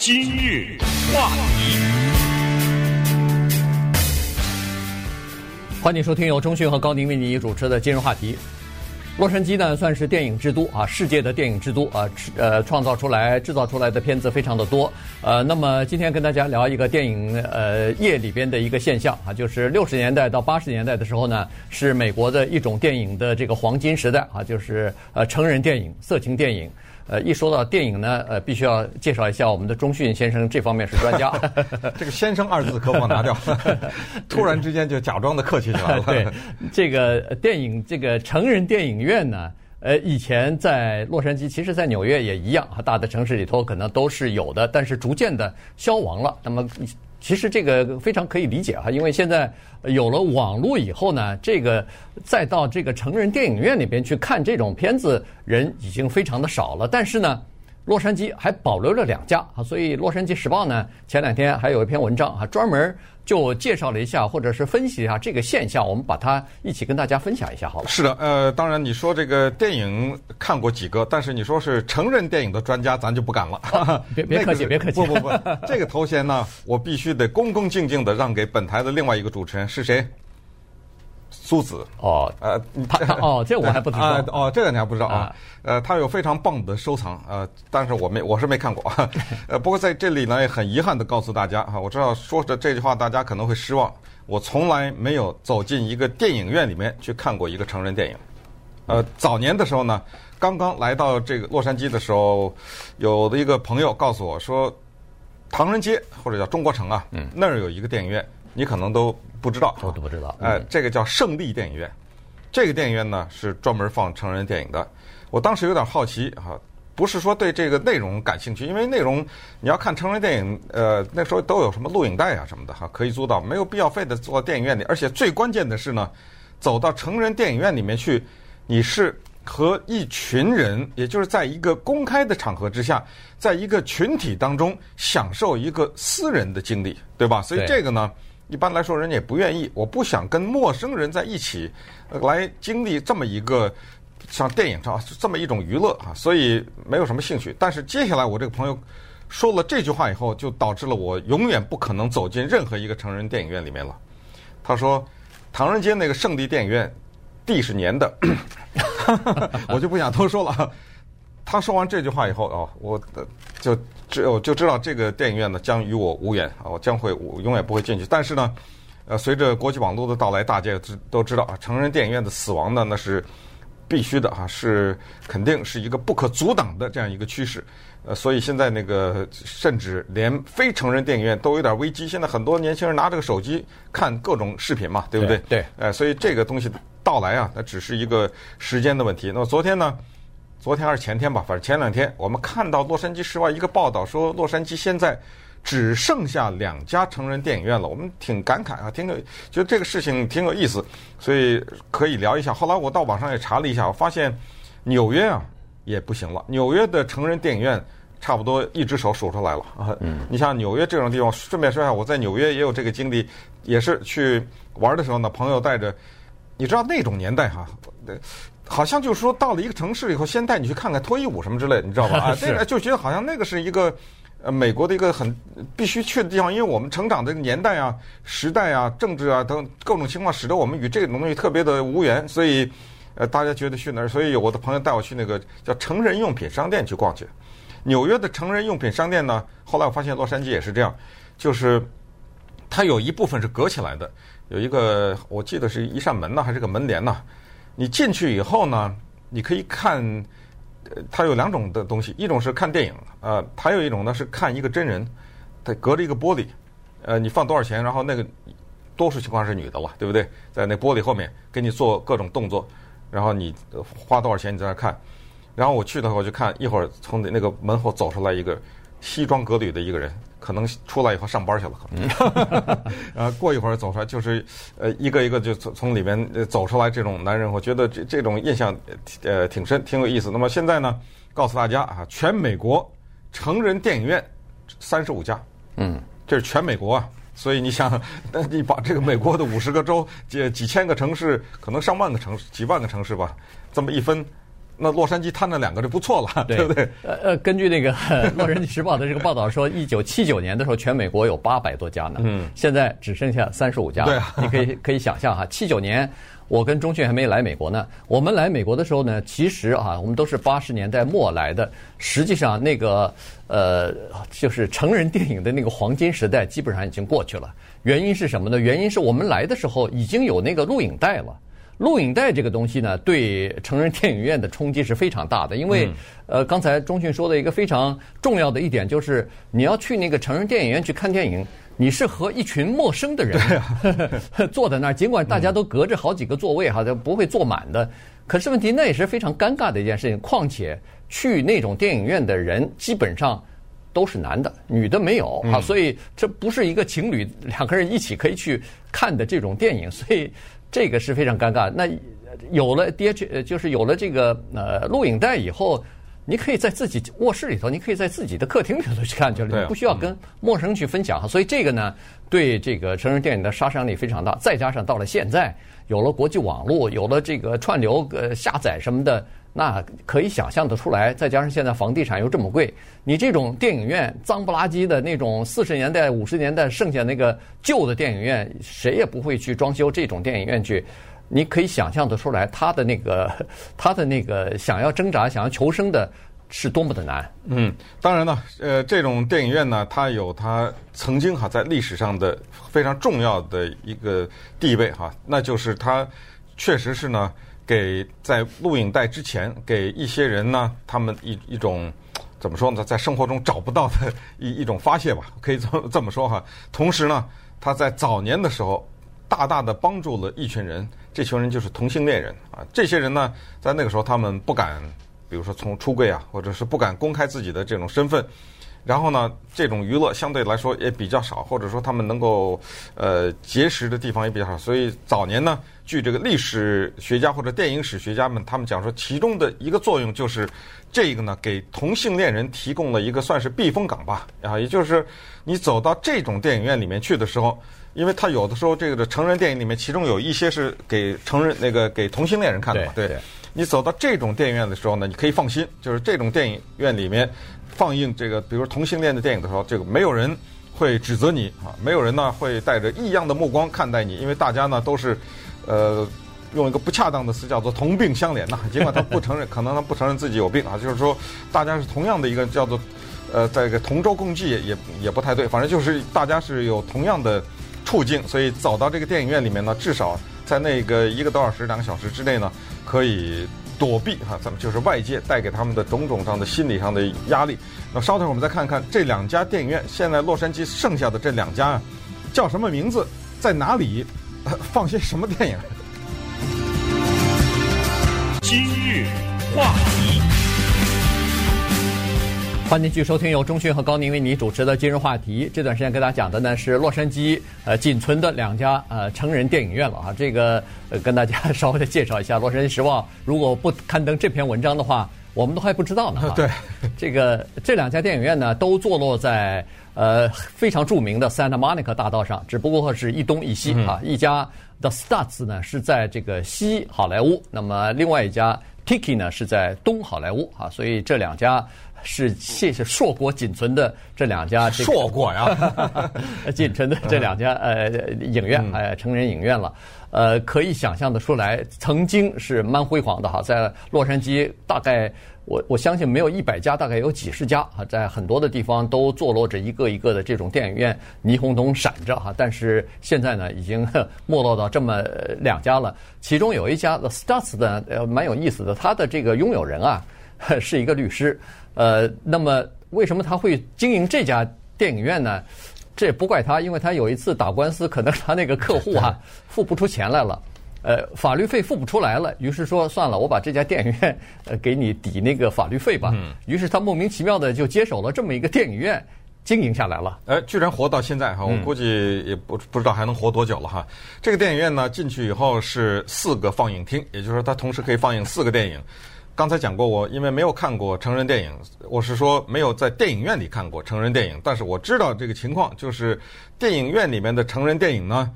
今日话题，欢迎收听由中讯和高宁为你主持的今日话题。洛杉矶呢，算是电影之都啊，世界的电影之都啊，呃，创造出来、制造出来的片子非常的多。呃，那么今天跟大家聊一个电影呃业里边的一个现象啊，就是六十年代到八十年代的时候呢，是美国的一种电影的这个黄金时代啊，就是呃成人电影、色情电影。呃，一说到电影呢，呃，必须要介绍一下我们的钟迅先生，这方面是专家。这个“先生”二字可否拿掉？突然之间就假装的客气起来了。对，这个电影，这个成人电影院呢，呃，以前在洛杉矶，其实在纽约也一样，大的城市里头可能都是有的，但是逐渐的消亡了。那么。其实这个非常可以理解哈，因为现在有了网络以后呢，这个再到这个成人电影院里边去看这种片子人已经非常的少了。但是呢，洛杉矶还保留了两家啊，所以《洛杉矶时报》呢前两天还有一篇文章啊，专门。就介绍了一下，或者是分析一下这个现象，我们把它一起跟大家分享一下，好了。是的，呃，当然你说这个电影看过几个，但是你说是成人电影的专家，咱就不敢了。别别 客气，别客气。不不不，这个头衔呢，我必须得恭恭敬敬的让给本台的另外一个主持人，是谁？苏子。哦，呃，他哦，这我还不知道。啊，哦，这个你还不知道啊？呃，他有非常棒的收藏，呃，但是我没，我是没看过，呃，不过在这里呢，也很遗憾的告诉大家哈，我知道说着这句话大家可能会失望，我从来没有走进一个电影院里面去看过一个成人电影。呃，早年的时候呢，刚刚来到这个洛杉矶的时候，有的一个朋友告诉我说，唐人街或者叫中国城啊，嗯，那儿有一个电影院，你可能都。不知道，我都不知道。哎、呃，这个叫胜利电影院，这个电影院呢是专门放成人电影的。我当时有点好奇哈，不是说对这个内容感兴趣，因为内容你要看成人电影，呃，那时候都有什么录影带啊什么的哈，可以租到，没有必要非得坐电影院里。而且最关键的是呢，走到成人电影院里面去，你是和一群人，也就是在一个公开的场合之下，在一个群体当中享受一个私人的经历，对吧？所以这个呢。一般来说，人家也不愿意。我不想跟陌生人在一起，来经历这么一个像电影上这么一种娱乐啊，所以没有什么兴趣。但是接下来我这个朋友说了这句话以后，就导致了我永远不可能走进任何一个成人电影院里面了。他说，唐人街那个圣地电影院地是粘的，我就不想多说了。他说完这句话以后啊，我就。只有就知道这个电影院呢将与我无缘啊，我将会我永远不会进去。但是呢，呃，随着国际网络的到来，大家知都知道啊，成人电影院的死亡呢那是必须的啊，是肯定是一个不可阻挡的这样一个趋势。呃，所以现在那个甚至连非成人电影院都有点危机。现在很多年轻人拿这个手机看各种视频嘛，对不对？对。呃，所以这个东西到来啊，那只是一个时间的问题。那么昨天呢？昨天还是前天吧，反正前两天，我们看到《洛杉矶时报》一个报道说，洛杉矶现在只剩下两家成人电影院了。我们挺感慨啊，挺有觉得这个事情挺有意思，所以可以聊一下。后来我到网上也查了一下，我发现纽约啊也不行了，纽约的成人电影院差不多一只手数出来了啊。嗯，你像纽约这种地方，顺便说一下，我在纽约也有这个经历，也是去玩的时候呢，朋友带着，你知道那种年代哈，对。好像就是说，到了一个城市以后，先带你去看看脱衣舞什么之类的，你知道吧？啊，这个就觉得好像那个是一个呃美国的一个很必须去的地方，因为我们成长的年代啊、时代啊、政治啊等各种情况，使得我们与这种东西特别的无缘，所以呃大家觉得去哪儿，所以有我的朋友带我去那个叫成人用品商店去逛去。纽约的成人用品商店呢，后来我发现洛杉矶也是这样，就是它有一部分是隔起来的，有一个我记得是一扇门呢，还是个门帘呢？你进去以后呢，你可以看，呃，它有两种的东西，一种是看电影，呃，还有一种呢是看一个真人，它隔着一个玻璃，呃，你放多少钱，然后那个多数情况是女的了，对不对？在那玻璃后面给你做各种动作，然后你花多少钱你在那看，然后我去的时候我就看，一会儿从那个门后走出来一个西装革履的一个人。可能出来以后上班去了，可能，呃，过一会儿走出来就是，呃，一个一个就从从里面走出来这种男人，我觉得这这种印象，呃，挺深，挺有意思。那么现在呢，告诉大家啊，全美国成人电影院三十五家，嗯，这是全美国啊，所以你想，那你把这个美国的五十个州几几千个城市，可能上万个城市，几万个城市吧，这么一分，那洛杉矶摊了两个就不错了，对，对不对？呃呃，根据那个《洛杉矶时报》的这个报道说，一九七九年的时候，全美国有八百多家呢，嗯，现在只剩下三十五家。对啊，你可以可以想象哈，七九年我跟钟迅还没来美国呢。我们来美国的时候呢，其实啊，我们都是八十年代末来的。实际上，那个呃，就是成人电影的那个黄金时代，基本上已经过去了。原因是什么呢？原因是我们来的时候已经有那个录影带了。录影带这个东西呢，对成人电影院的冲击是非常大的。因为，呃，刚才钟迅说的一个非常重要的一点就是，你要去那个成人电影院去看电影，你是和一群陌生的人 坐在那儿，尽管大家都隔着好几个座位哈，都不会坐满的。可是问题那也是非常尴尬的一件事情。况且去那种电影院的人基本上都是男的，女的没有啊，所以这不是一个情侣两个人一起可以去看的这种电影，所以。这个是非常尴尬。那有了 DH，就是有了这个呃录影带以后，你可以在自己卧室里头，你可以在自己的客厅里头去看，就是你不需要跟陌生人去分享。所以这个呢，对这个成人电影的杀伤力非常大。再加上到了现在，有了国际网络，有了这个串流呃下载什么的。那可以想象得出来，再加上现在房地产又这么贵，你这种电影院脏不拉几的那种四十年代、五十年代剩下那个旧的电影院，谁也不会去装修这种电影院去。你可以想象得出来，他的那个 他的那个想要挣扎、想要求生的是多么的难。嗯，当然了，呃，这种电影院呢，它有它曾经哈在历史上的非常重要的一个地位哈，那就是它确实是呢。给在录影带之前，给一些人呢，他们一一种怎么说呢，在生活中找不到的一一种发泄吧，可以这么这么说哈。同时呢，他在早年的时候，大大的帮助了一群人，这群人就是同性恋人啊。这些人呢，在那个时候他们不敢，比如说从出柜啊，或者是不敢公开自己的这种身份。然后呢，这种娱乐相对来说也比较少，或者说他们能够呃结识的地方也比较少，所以早年呢，据这个历史学家或者电影史学家们他们讲说，其中的一个作用就是这个呢，给同性恋人提供了一个算是避风港吧，啊，也就是你走到这种电影院里面去的时候，因为他有的时候这个成人电影里面，其中有一些是给成人那个给同性恋人看的嘛，对，对，你走到这种电影院的时候呢，你可以放心，就是这种电影院里面。放映这个，比如同性恋的电影的时候，这个没有人会指责你啊，没有人呢会带着异样的目光看待你，因为大家呢都是，呃，用一个不恰当的词叫做同病相怜呐。尽管他不承认，可能他不承认自己有病啊，就是说大家是同样的一个叫做，呃，在一个同舟共济也也不太对，反正就是大家是有同样的处境，所以走到这个电影院里面呢，至少在那个一个多小时、两个小时之内呢，可以。躲避哈，咱们就是外界带给他们的种种上的心理上的压力。那稍等，我们再看看这两家电影院，现在洛杉矶剩下的这两家，叫什么名字，在哪里，放些什么电影？今日话题。欢迎继续收听由钟迅和高宁为你主持的今日话题。这段时间跟大家讲的呢是洛杉矶呃仅存的两家呃成人电影院了啊。这个呃跟大家 稍微的介绍一下，《洛杉矶时报》如果不刊登这篇文章的话，我们都还不知道呢。对，这个这两家电影院呢都坐落在呃非常著名的 Santa Monica 大道上，只不过是一东一西啊。一家 The Stars 呢是在这个西好莱坞，那么另外一家 Tiki 呢是在东好莱坞啊，所以这两家。是谢谢硕果仅存的这两家硕果呀，仅存的这两家呃影院呃成人影院了，呃可以想象的出来，曾经是蛮辉煌的哈，在洛杉矶大概我我相信没有一百家，大概有几十家啊，在很多的地方都坐落着一个一个的这种电影院，霓虹灯闪着哈，但是现在呢已经没落到这么两家了，其中有一家 The Stars 的呃蛮有意思的，他的这个拥有人啊是一个律师。呃，那么为什么他会经营这家电影院呢？这也不怪他，因为他有一次打官司，可能他那个客户啊 付不出钱来了，呃，法律费付不出来了，于是说算了，我把这家电影院呃给你抵那个法律费吧。嗯。于是他莫名其妙的就接手了这么一个电影院，经营下来了。哎，居然活到现在哈，我估计也不不知道还能活多久了哈。这个电影院呢，进去以后是四个放映厅，也就是说它同时可以放映四个电影。刚才讲过，我因为没有看过成人电影，我是说没有在电影院里看过成人电影，但是我知道这个情况，就是电影院里面的成人电影呢，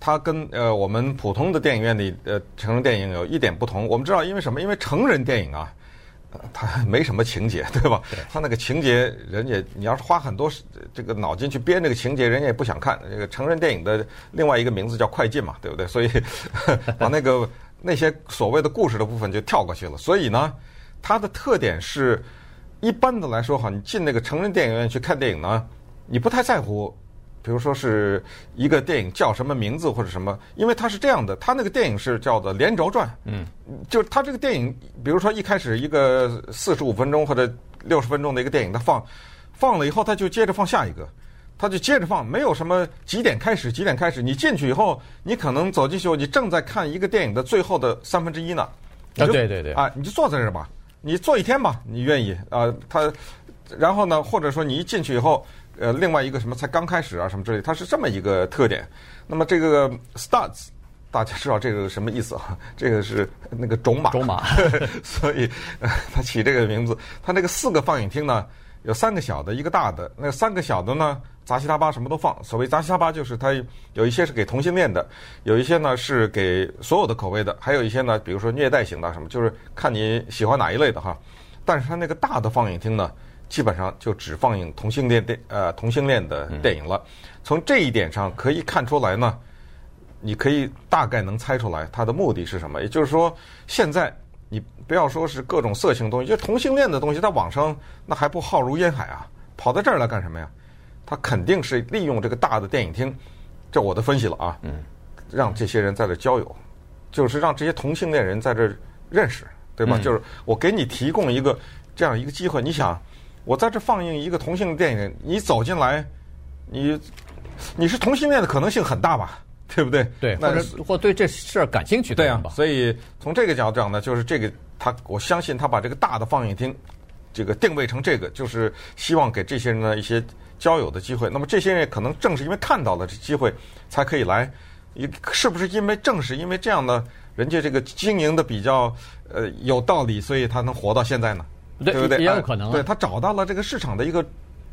它跟呃我们普通的电影院里呃成人电影有一点不同。我们知道，因为什么？因为成人电影啊，他没什么情节，对吧？对他那个情节，人家你要是花很多这个脑筋去编这个情节，人家也不想看。这个成人电影的另外一个名字叫快进嘛，对不对？所以 把那个那些所谓的故事的部分就跳过去了。所以呢，它的特点是，一般的来说哈，你进那个成人电影院去看电影呢，你不太在乎。比如说是一个电影叫什么名字或者什么，因为它是这样的，它那个电影是叫做连轴转，嗯，就是它这个电影，比如说一开始一个四十五分钟或者六十分钟的一个电影，它放放了以后，它就接着放下一个，它就接着放，没有什么几点开始几点开始，你进去以后，你可能走进去，你正在看一个电影的最后的三分之一呢，啊，对对对，啊，你就坐在这儿吧，你坐一天吧，你愿意啊，他，然后呢，或者说你一进去以后。呃，另外一个什么才刚开始啊，什么之类，它是这么一个特点。那么这个 studs，大家知道这个什么意思啊？这个是那个种马，种马，所以它起这个名字。它那个四个放映厅呢，有三个小的，一个大的。那三个小的呢，杂七杂八什么都放。所谓杂七杂八，就是它有一些是给同性恋的，有一些呢是给所有的口味的，还有一些呢，比如说虐待型的什么，就是看你喜欢哪一类的哈。但是它那个大的放映厅呢，基本上就只放映同性恋电呃同性恋的电影了。从这一点上可以看出来呢，你可以大概能猜出来它的目的是什么。也就是说，现在你不要说是各种色情东西，就同性恋的东西，在网上那还不浩如烟海啊，跑到这儿来干什么呀？他肯定是利用这个大的电影厅，这我的分析了啊，让这些人在这交友，就是让这些同性恋人在这认识，对吧？就是我给你提供一个这样一个机会，你想。我在这放映一个同性电影，你走进来，你你是同性恋的可能性很大吧？对不对？对，或者或对这事儿感兴趣的对啊。所以从这个角度讲呢，就是这个他，我相信他把这个大的放映厅这个定位成这个，就是希望给这些人呢一些交友的机会。那么这些人可能正是因为看到了这机会，才可以来。是不是因为正是因为这样呢？人家这个经营的比较呃有道理，所以他能活到现在呢？对不对？也有可能、啊。对，他找到了这个市场的一个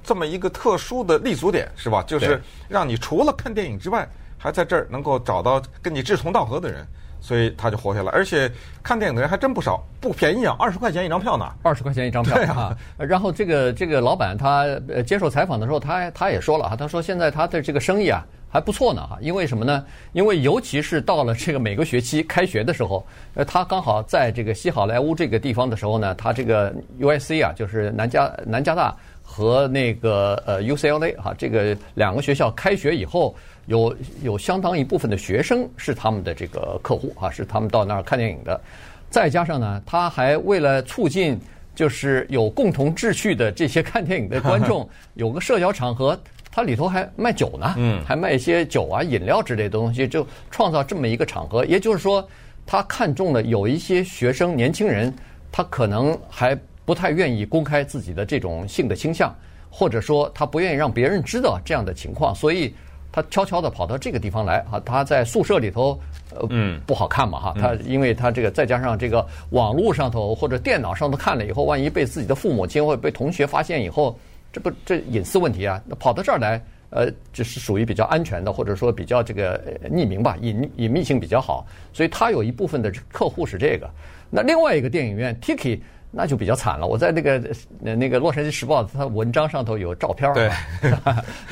这么一个特殊的立足点，是吧？就是让你除了看电影之外，还在这儿能够找到跟你志同道合的人，所以他就活下来。而且看电影的人还真不少，不便宜啊，二十块钱一张票呢。二十块钱一张票对啊！然后这个这个老板他接受采访的时候，他他也说了啊，他说现在他的这个生意啊。还不错呢哈，因为什么呢？因为尤其是到了这个每个学期开学的时候，呃，他刚好在这个西好莱坞这个地方的时候呢，他这个 USC 啊，就是南加南加大和那个呃 UCLA 哈，这个两个学校开学以后，有有相当一部分的学生是他们的这个客户啊，是他们到那儿看电影的。再加上呢，他还为了促进就是有共同志趣的这些看电影的观众，有个社交场合。它里头还卖酒呢，嗯，还卖一些酒啊、饮料之类的东西，就创造这么一个场合。也就是说，他看中了有一些学生、年轻人，他可能还不太愿意公开自己的这种性的倾向，或者说他不愿意让别人知道这样的情况，所以他悄悄地跑到这个地方来啊。他在宿舍里头，呃，嗯，不好看嘛哈。他因为他这个再加上这个网络上头或者电脑上头看了以后，万一被自己的父母亲或者被同学发现以后。这不这隐私问题啊？那跑到这儿来，呃，就是属于比较安全的，或者说比较这个匿名吧，隐隐秘性比较好。所以他有一部分的客户是这个。那另外一个电影院 Tiki 那就比较惨了。我在那个那个《洛杉矶时报》它文章上头有照片儿，对，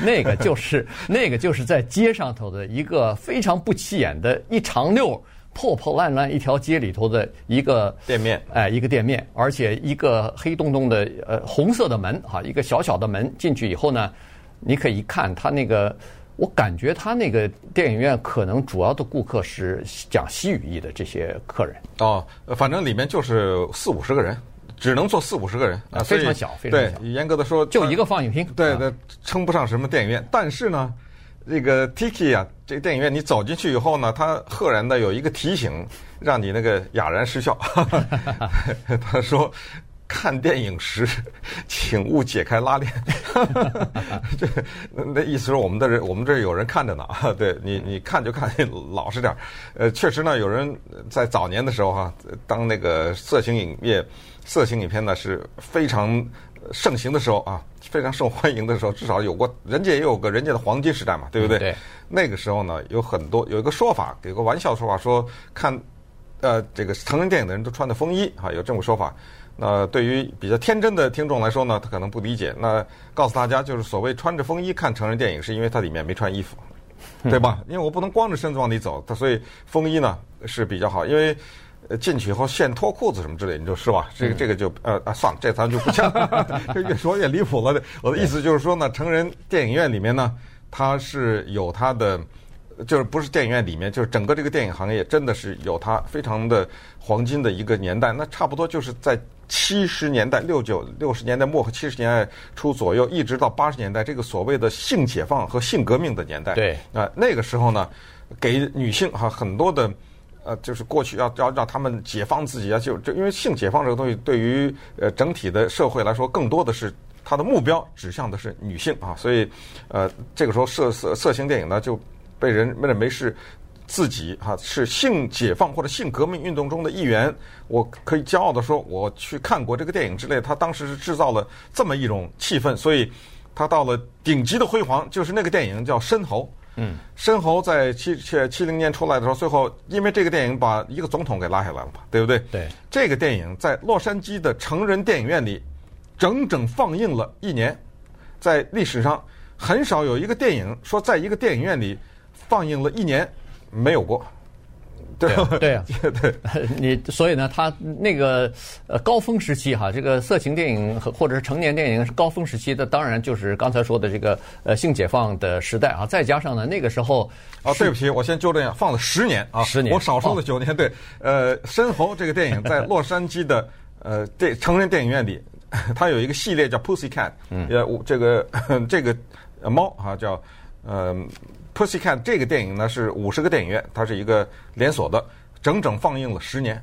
那个就是那个就是在街上头的一个非常不起眼的一长溜。破破烂烂一条街里头的一个店面，哎，一个店面，而且一个黑洞洞的呃红色的门哈，一个小小的门进去以后呢，你可以一看他那个，我感觉他那个电影院可能主要的顾客是讲西语裔的这些客人。哦，反正里面就是四五十个人，只能坐四五十个人啊，非常小，非常小。对，严格的说，就一个放映厅。对对，称不上什么电影院，但是呢。这个 Tiki 啊，这个电影院你走进去以后呢，它赫然的有一个提醒，让你那个哑然失笑。他说：“看电影时，请勿解开拉链。”这那意思是我们的人，我们这有人看着呢。对你，你看就看老实点儿。呃，确实呢，有人在早年的时候哈，当那个色情影业、色情影片呢是非常盛行的时候啊。非常受欢迎的时候，至少有过人家也有个人家的黄金时代嘛，对不对？嗯、对。那个时候呢，有很多有一个说法，有个玩笑说法说，看，呃，这个成人电影的人都穿的风衣啊，有这种说法。那对于比较天真的听众来说呢，他可能不理解。那告诉大家，就是所谓穿着风衣看成人电影，是因为它里面没穿衣服，对吧？因为我不能光着身子往里走，它所以风衣呢是比较好。因为进去以后现脱裤子什么之类，你就是吧？这个这个就呃啊算了，这咱就不讲了，这越说越离谱了。我的意思就是说呢，成人电影院里面呢，它是有它的。就是不是电影院里面，就是整个这个电影行业真的是有它非常的黄金的一个年代。那差不多就是在七十年代六九六十年代末和七十年代初左右，一直到八十年代这个所谓的性解放和性革命的年代。对啊，那个时候呢，给女性哈很多的呃，就是过去要要让他们解放自己啊，就就因为性解放这个东西对于呃整体的社会来说，更多的是它的目标指向的是女性啊，所以呃这个时候色色色情电影呢就。被人认为是自己哈是性解放或者性革命运动中的一员，我可以骄傲地说，我去看过这个电影之类。他当时是制造了这么一种气氛，所以他到了顶级的辉煌，就是那个电影叫《深喉》。嗯，《申猴》在七七七零年出来的时候，最后因为这个电影把一个总统给拉下来了嘛，对不对？对。这个电影在洛杉矶的成人电影院里整整放映了一年，在历史上很少有一个电影说在一个电影院里。放映了一年，没有过，对啊，对啊，对，你所以呢，他那个呃高峰时期哈，这个色情电影和或者是成年电影是高峰时期的，当然就是刚才说的这个呃性解放的时代啊，再加上呢那个时候啊，对不起，我先纠正一下，放了十年啊，十年，我少说了九年，哦、对，呃，深喉这个电影在洛杉矶的呃电成人电影院里，它有一个系列叫 Pussy Cat，嗯，呃，这个这个猫啊叫呃。Pussycat 这个电影呢是五十个电影院，它是一个连锁的，整整放映了十年。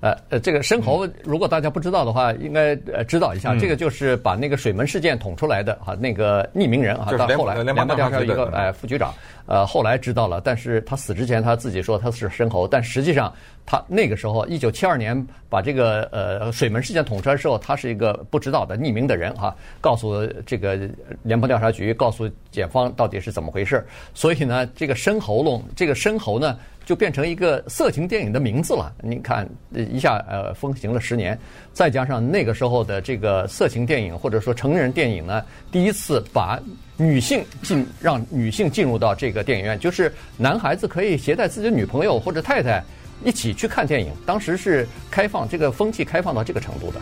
呃呃，这个申猴，如果大家不知道的话，应该呃知道一下，这个就是把那个水门事件捅出来的哈，那个匿名人啊，到后来联邦调查局一个哎副局长，呃后来知道了，但是他死之前他自己说他是申猴，但实际上他那个时候一九七二年把这个呃水门事件捅出来的时候，他是一个不知道的匿名的人哈，告诉这个联邦调查局，告诉检方到底是怎么回事，所以呢，这个深喉咙，这个深喉呢。就变成一个色情电影的名字了。你看，一下呃风行了十年，再加上那个时候的这个色情电影或者说成人电影呢，第一次把女性进让女性进入到这个电影院，就是男孩子可以携带自己的女朋友或者太太一起去看电影。当时是开放这个风气开放到这个程度的。